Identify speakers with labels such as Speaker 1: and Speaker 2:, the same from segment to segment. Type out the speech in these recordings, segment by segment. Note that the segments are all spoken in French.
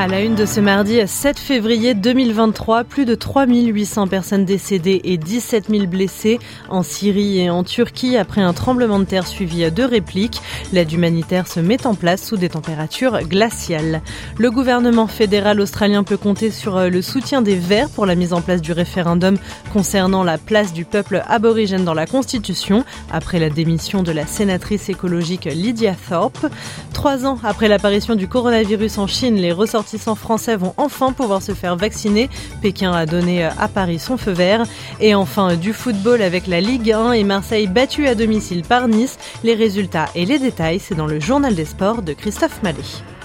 Speaker 1: À la une de ce mardi 7 février 2023, plus de 3800 personnes décédées et 17 000 blessés en Syrie et en Turquie après un tremblement de terre suivi de répliques. L'aide humanitaire se met en place sous des températures glaciales. Le gouvernement fédéral australien peut compter sur le soutien des Verts pour la mise en place du référendum concernant la place du peuple aborigène dans la Constitution après la démission de la sénatrice écologique Lydia Thorpe. Trois ans après l'apparition du coronavirus en Chine, les ressortissants ressortissants français vont enfin pouvoir se faire vacciner. Pékin a donné à Paris son feu vert. Et enfin, du football avec la Ligue 1 et Marseille battu à domicile par Nice. Les résultats et les détails, c'est dans le journal des sports de Christophe Mallet.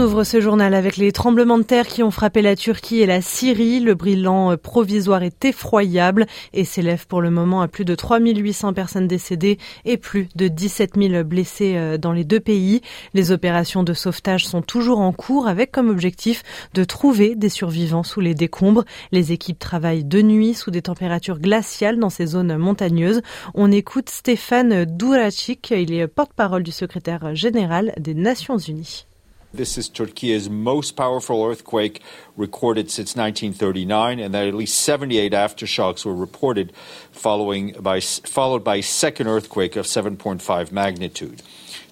Speaker 1: Ouvre ce journal avec les tremblements de terre qui ont frappé la Turquie et la Syrie. Le bilan provisoire est effroyable et s'élève pour le moment à plus de 3800 personnes décédées et plus de 17 000 blessés euh, dans les deux pays. Les opérations de sauvetage sont toujours en cours avec comme objectif de trouver des survivants sous les décombres. Les équipes travaillent de nuit sous des températures glaciales dans ces zones montagneuses. On écoute Stéphane Dourachik, il est porte-parole du secrétaire général des Nations Unies.
Speaker 2: This is Turkey's most powerful earthquake recorded since 1939, and that at least 78 aftershocks were reported, following by, followed by a second earthquake of 7.5 magnitude.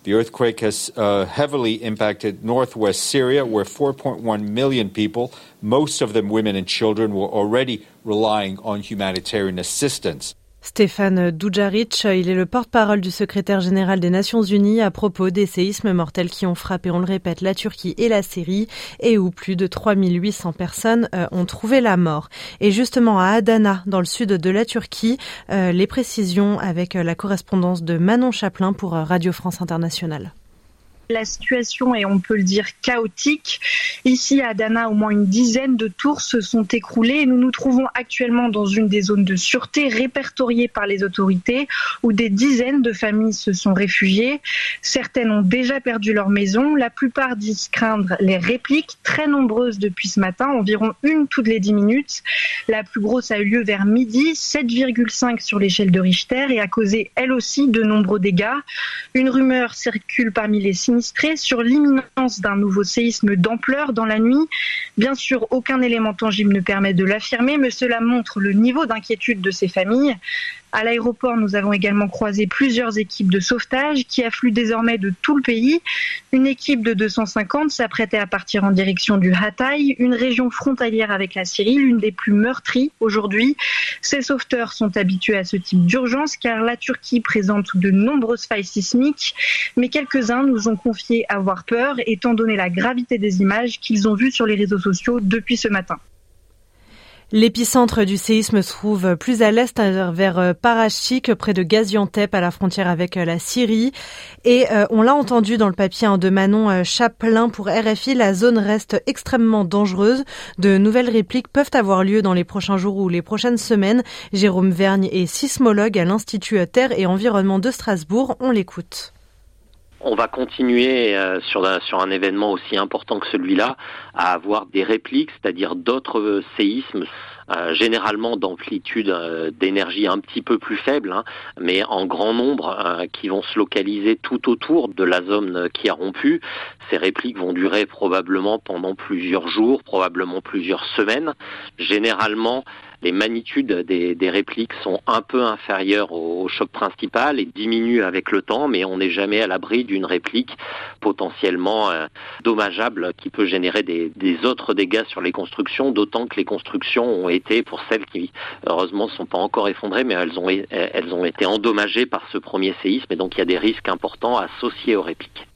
Speaker 2: The earthquake has uh, heavily impacted northwest Syria, where 4.1 million people, most of them women and children, were already relying on humanitarian assistance.
Speaker 1: Stéphane Dujaric, il est le porte-parole du secrétaire général des Nations Unies à propos des séismes mortels qui ont frappé, on le répète, la Turquie et la Syrie et où plus de 3800 personnes euh, ont trouvé la mort. Et justement à Adana, dans le sud de la Turquie, euh, les précisions avec la correspondance de Manon Chaplin pour Radio France Internationale.
Speaker 3: La situation est, on peut le dire, chaotique. Ici, à Adana, au moins une dizaine de tours se sont écroulées et nous nous trouvons actuellement dans une des zones de sûreté répertoriées par les autorités où des dizaines de familles se sont réfugiées. Certaines ont déjà perdu leur maison. La plupart disent craindre les répliques, très nombreuses depuis ce matin, environ une toutes les dix minutes. La plus grosse a eu lieu vers midi, 7,5 sur l'échelle de Richter et a causé elle aussi de nombreux dégâts. Une rumeur circule parmi les sur l'imminence d'un nouveau séisme d'ampleur dans la nuit. Bien sûr, aucun élément tangible ne permet de l'affirmer, mais cela montre le niveau d'inquiétude de ces familles. À l'aéroport, nous avons également croisé plusieurs équipes de sauvetage qui affluent désormais de tout le pays. Une équipe de 250 s'apprêtait à partir en direction du Hatay, une région frontalière avec la Syrie, l'une des plus meurtries aujourd'hui. Ces sauveteurs sont habitués à ce type d'urgence car la Turquie présente de nombreuses failles sismiques, mais quelques-uns nous ont confié avoir peur étant donné la gravité des images qu'ils ont vues sur les réseaux sociaux depuis ce matin.
Speaker 1: L'épicentre du séisme se trouve plus à l'est vers Parachik, près de Gaziantep, à la frontière avec la Syrie. Et euh, on l'a entendu dans le papier hein, de Manon euh, Chaplin pour RFI, la zone reste extrêmement dangereuse. De nouvelles répliques peuvent avoir lieu dans les prochains jours ou les prochaines semaines. Jérôme Vergne est sismologue à l'Institut Terre et Environnement de Strasbourg. On l'écoute.
Speaker 4: On va continuer euh, sur, un événement aussi important que celui-là à avoir des répliques, c'est-à-dire d'autres euh, séismes euh, généralement d'amplitude d'énergie un petit peu plus faible, hein, mais en grand nombre, qui vont se localiser tout autour de la zone qui a rompu. Ces répliques vont durer probablement pendant plusieurs jours, probablement plusieurs semaines. Généralement, les magnitudes des, répliques sont un peu inférieures au, choc principal et diminuent avec le temps, mais on n'est jamais à l'abri d'une réplique potentiellement euh, dommageable qui peut générer des, autres dégâts sur les constructions, d'autant que les constructions ont été, pour celles qui heureusement ne sont pas encore effondrées, mais elles ont, elles ont été endommagées par ce premier séisme, et donc il y a des risques importants associés aux répliques.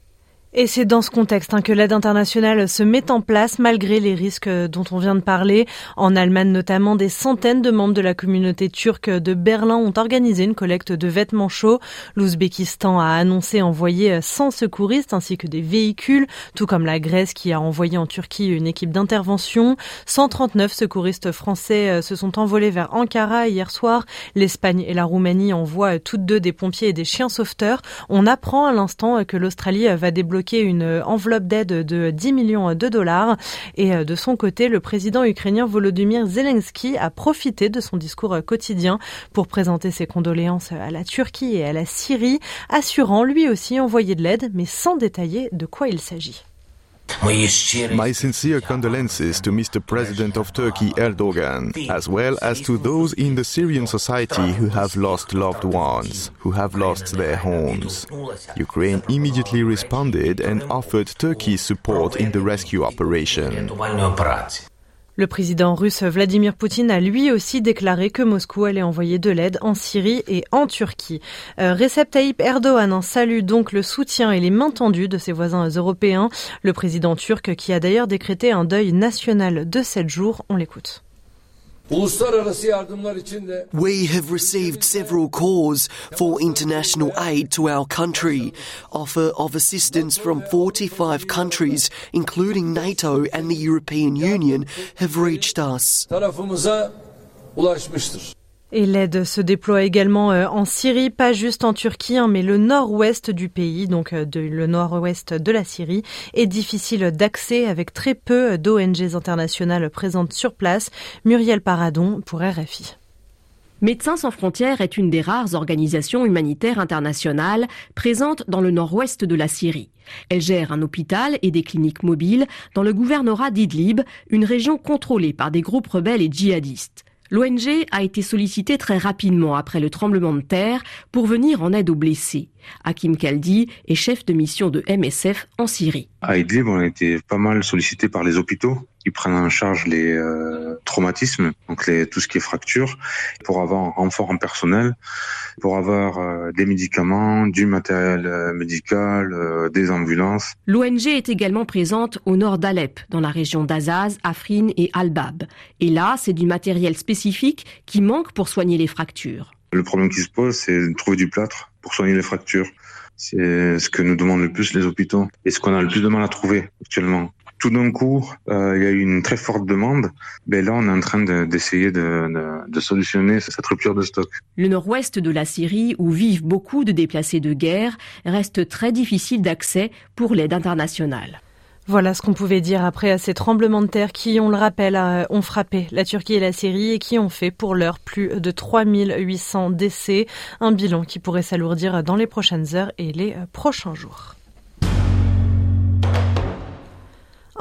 Speaker 1: Et c'est dans ce contexte hein, que l'aide internationale se met en place malgré les risques dont on vient de parler. En Allemagne notamment, des centaines de membres de la communauté turque de Berlin ont organisé une collecte de vêtements chauds. L'Ouzbékistan a annoncé envoyer 100 secouristes ainsi que des véhicules, tout comme la Grèce qui a envoyé en Turquie une équipe d'intervention. 139 secouristes français euh, se sont envolés vers Ankara hier soir. L'Espagne et la Roumanie envoient toutes deux des pompiers et des chiens sauveteurs. On apprend à l'instant que l'Australie va débloquer une enveloppe d'aide de 10 millions de dollars. Et euh, de son côté, le président ukrainien Volodymyr Zelensky a profité de son discours quotidien pour présenter ses condoléances à la Turquie et à la Syrie, assurant lui aussi envoyer de l'aide, mais sans détailler de quoi il s'agit.
Speaker 5: My sincere condolences to Mr. President of Turkey Erdogan, as well as to those in the Syrian society who have lost loved ones, who have lost their homes. Ukraine immediately responded and offered Turkey's support in the rescue operation.
Speaker 1: Le président russe Vladimir Poutine a lui aussi déclaré que Moscou allait envoyer de l'aide en Syrie et en Turquie. Euh, Recep Tayyip Erdogan en salue donc le soutien et les mains tendues de ses voisins européens. Le président turc qui a d'ailleurs décrété un deuil national de sept jours, on l'écoute.
Speaker 6: We have received several calls for international aid to our country. Offer of assistance from 45 countries, including NATO and the European Union, have reached us.
Speaker 1: Et l'aide se déploie également euh, en Syrie, pas juste en Turquie, hein, mais le nord-ouest du pays, donc euh, le nord-ouest de la Syrie, est difficile d'accès avec très peu d'ONG internationales présentes sur place. Muriel Paradon pour RFI.
Speaker 7: Médecins sans frontières est une des rares organisations humanitaires internationales présentes dans le nord-ouest de la Syrie. Elle gère un hôpital et des cliniques mobiles dans le gouvernorat d'Idlib, une région contrôlée par des groupes rebelles et djihadistes. L'ONG a été sollicitée très rapidement après le tremblement de terre pour venir en aide aux blessés. Hakim Kaldi est chef de mission de MSF en Syrie.
Speaker 8: À Idlib, on a été pas mal sollicité par les hôpitaux qui prennent en charge les euh, traumatismes, donc les, tout ce qui est fracture, pour avoir un renfort en personnel, pour avoir euh, des médicaments, du matériel euh, médical, des ambulances.
Speaker 7: L'ONG est également présente au nord d'Alep, dans la région d'Azaz, Afrin et Al-Bab. Et là, c'est du matériel spécifique qui manque pour soigner les fractures.
Speaker 8: Le problème qui se pose, c'est de trouver du plâtre pour soigner les fractures. C'est ce que nous demandent le plus les hôpitaux et ce qu'on a le plus de mal à trouver actuellement. Tout d'un coup, euh, il y a eu une très forte demande. Mais là, on est en train d'essayer de, de, de, solutionner cette rupture de stock.
Speaker 7: Le nord-ouest de la Syrie, où vivent beaucoup de déplacés de guerre, reste très difficile d'accès pour l'aide internationale.
Speaker 1: Voilà ce qu'on pouvait dire après ces tremblements de terre qui, on le rappelle, ont frappé la Turquie et la Syrie et qui ont fait pour l'heure plus de 3800 décès. Un bilan qui pourrait s'alourdir dans les prochaines heures et les prochains jours.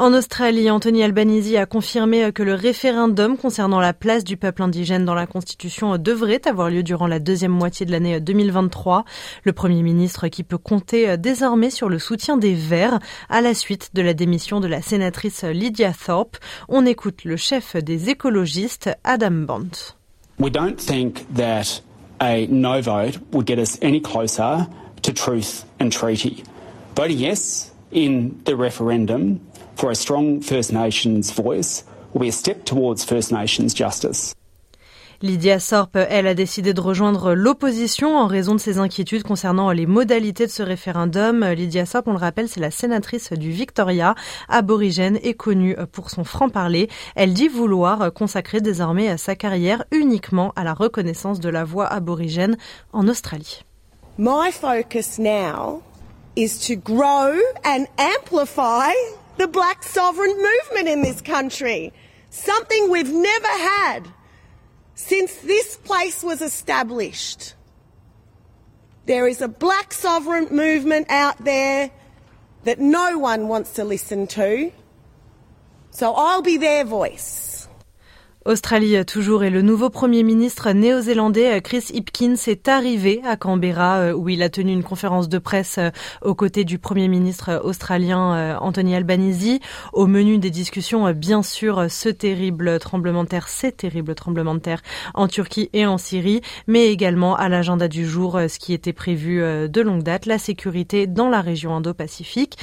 Speaker 1: En Australie, Anthony Albanese a confirmé que le référendum concernant la place du peuple indigène dans la Constitution devrait avoir lieu durant la deuxième moitié de l'année 2023. Le Premier ministre qui peut compter désormais sur le soutien des Verts à la suite de la démission de la sénatrice Lydia Thorpe. On écoute le chef des écologistes, Adam Bond.
Speaker 9: We don't think that a no vote would get us any closer to truth and treaty. Voting yes in the referendum for a strong First Nations voice will be a step towards First Nations justice.
Speaker 1: Lydia Sorp, elle, a décidé de rejoindre l'opposition en raison de ses inquiétudes concernant les modalités de ce référendum. Lydia Sorp, on le rappelle, c'est la sénatrice du Victoria, aborigène et connue pour son franc-parler. Elle dit vouloir consacrer désormais sa carrière uniquement à la reconnaissance de la voix aborigène en Australie.
Speaker 10: My focus now is to grow and amplify the black sovereign movement in this country. Something we've never had since this place was established. There is a black sovereign movement out there that no one wants to listen to. So I'll be their voice.
Speaker 1: Australie toujours et le nouveau Premier ministre néo-zélandais Chris Hipkins est arrivé à Canberra euh, où il a tenu une conférence de presse euh, aux côtés du Premier ministre australien euh, Anthony Albanese. Au menu des discussions, bien sûr, ce terrible tremblement de terre, ces terribles tremblements de terre en Turquie et en Syrie, mais également à l'agenda du jour, ce qui était prévu de longue date, la sécurité dans la région Indo-Pacifique.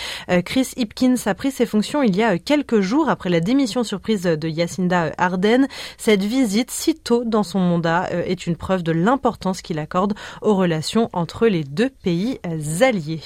Speaker 1: Chris Hipkins a pris ses fonctions il y a quelques jours après la démission surprise de Jacinda Ardern. Cette visite si tôt dans son mandat euh, est une preuve de l'importance qu'il accorde aux relations entre les deux pays euh, alliés.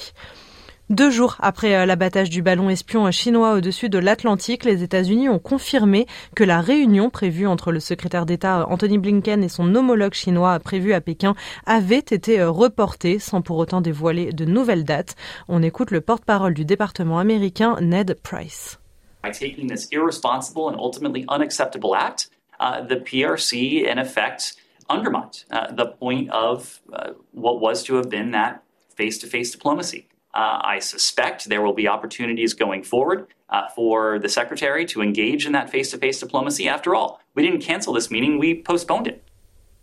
Speaker 1: Deux jours après euh, l'abattage du ballon espion chinois au-dessus de l'Atlantique, les États-Unis ont confirmé que la réunion prévue entre le secrétaire d'État Anthony Blinken et son homologue chinois prévu à Pékin avait été reportée sans pour autant dévoiler de nouvelles dates. On écoute le porte-parole du département américain Ned Price.
Speaker 11: By taking this irresponsible and ultimately unacceptable act, the PRC, in effect, undermined uh, the point of uh, what was to have been that face to face diplomacy. Uh, I suspect there will be opportunities going forward uh, for the Secretary to engage in that face to face diplomacy. After all, we didn't cancel this meeting, we postponed it.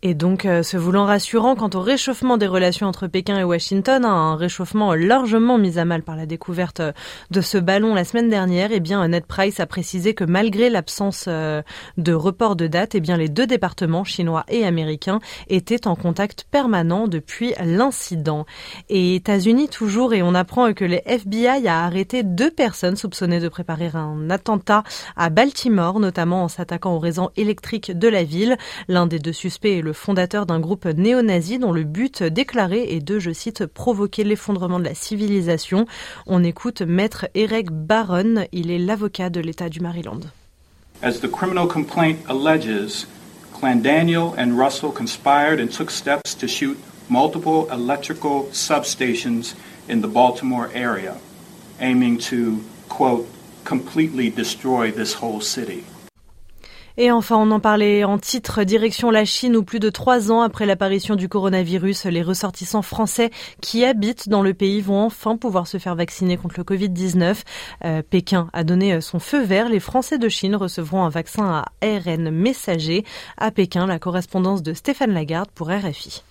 Speaker 1: Et donc, euh, se voulant rassurant quant au réchauffement des relations entre Pékin et Washington, un réchauffement largement mis à mal par la découverte euh, de ce ballon la semaine dernière, eh bien, Ned Price a précisé que malgré l'absence euh, de report de date, eh bien, les deux départements, chinois et américains, étaient en contact permanent depuis l'incident. Et États-Unis toujours, et on apprend que les FBI a arrêté deux personnes soupçonnées de préparer un attentat à Baltimore, notamment en s'attaquant au réseau électrique de la ville. L'un des deux suspects est le le fondateur d'un groupe néo-nazi dont le but déclaré est de, je cite, provoquer l'effondrement de la civilisation. On écoute Maître Eric Baron, il est l'avocat de l'État du Maryland.
Speaker 12: As the criminal complaint alleges, Clan Daniel and Russell conspired and took steps to shoot multiple electrical substations in the Baltimore area, aiming to, quote, completely destroy this whole city.
Speaker 1: Et enfin, on en parlait en titre, direction la Chine où plus de trois ans après l'apparition du coronavirus, les ressortissants français qui habitent dans le pays vont enfin pouvoir se faire vacciner contre le Covid-19. Euh, Pékin a donné son feu vert. Les Français de Chine recevront un vaccin à ARN messager. À Pékin, la correspondance de Stéphane Lagarde pour RFI.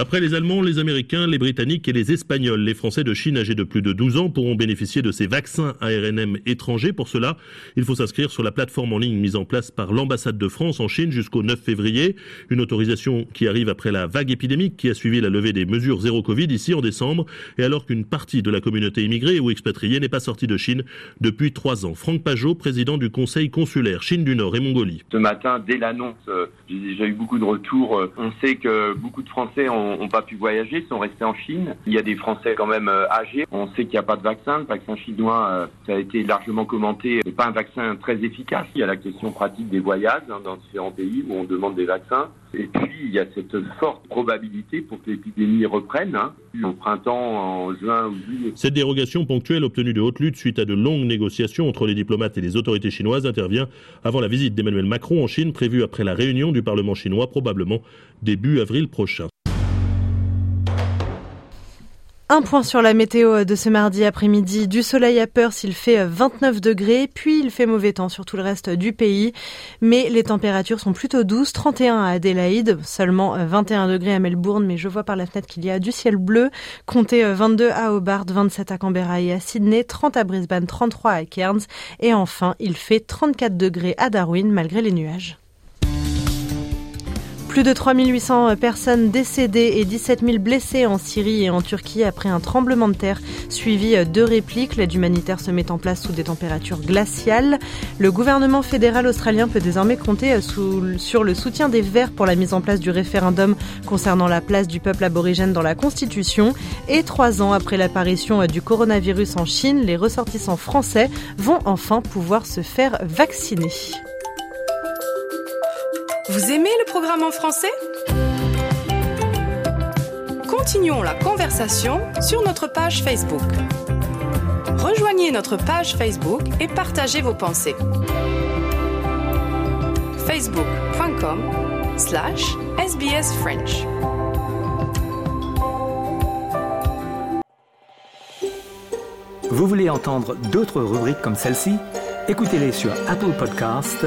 Speaker 13: Après les Allemands, les Américains, les Britanniques et les Espagnols, les Français de Chine âgés de plus de 12 ans pourront bénéficier de ces vaccins ARNM étrangers. Pour cela, il faut s'inscrire sur la plateforme en ligne mise en place par l'ambassade de France en Chine jusqu'au 9 février. Une autorisation qui arrive après la vague épidémique qui a suivi la levée des mesures zéro Covid ici en décembre et alors qu'une partie de la communauté immigrée ou expatriée n'est pas sortie de Chine depuis trois ans. Franck Pajot, président du Conseil consulaire Chine du Nord et Mongolie.
Speaker 14: Ce matin, dès l'annonce, euh, j'ai eu beaucoup de retours. Euh, on sait que beaucoup de Français ont n'ont pas pu voyager, sont restés en Chine. Il y a des Français quand même euh, âgés. On sait qu'il n'y a pas de vaccin. Le vaccin chinois, euh, ça a été largement commenté. n'est pas un vaccin très efficace. Il y a la question pratique des voyages hein, dans différents pays où on demande des vaccins. Et puis, il y a cette forte probabilité pour que l'épidémie reprenne, hein, en printemps, en juin ou juillet.
Speaker 13: Cette dérogation ponctuelle obtenue de haute lutte suite à de longues négociations entre les diplomates et les autorités chinoises intervient avant la visite d'Emmanuel Macron en Chine prévue après la réunion du Parlement chinois, probablement début avril prochain.
Speaker 1: Un point sur la météo de ce mardi après-midi. Du soleil à peur s'il fait 29 degrés, puis il fait mauvais temps sur tout le reste du pays. Mais les températures sont plutôt douces. 31 à Adélaïde, seulement 21 degrés à Melbourne, mais je vois par la fenêtre qu'il y a du ciel bleu. Comptez 22 à Hobart, 27 à Canberra et à Sydney, 30 à Brisbane, 33 à Cairns. Et enfin, il fait 34 degrés à Darwin malgré les nuages. Plus de 3800 personnes décédées et 17 000 blessées en Syrie et en Turquie après un tremblement de terre suivi de répliques. L'aide humanitaire se met en place sous des températures glaciales. Le gouvernement fédéral australien peut désormais compter sur le soutien des Verts pour la mise en place du référendum concernant la place du peuple aborigène dans la Constitution. Et trois ans après l'apparition du coronavirus en Chine, les ressortissants français vont enfin pouvoir se faire vacciner.
Speaker 15: Vous aimez le programme en français? Continuons la conversation sur notre page Facebook. Rejoignez notre page Facebook et partagez vos pensées. facebook.com slash sbsfrench.
Speaker 16: Vous voulez entendre d'autres rubriques comme celle-ci? Écoutez-les sur Apple Podcasts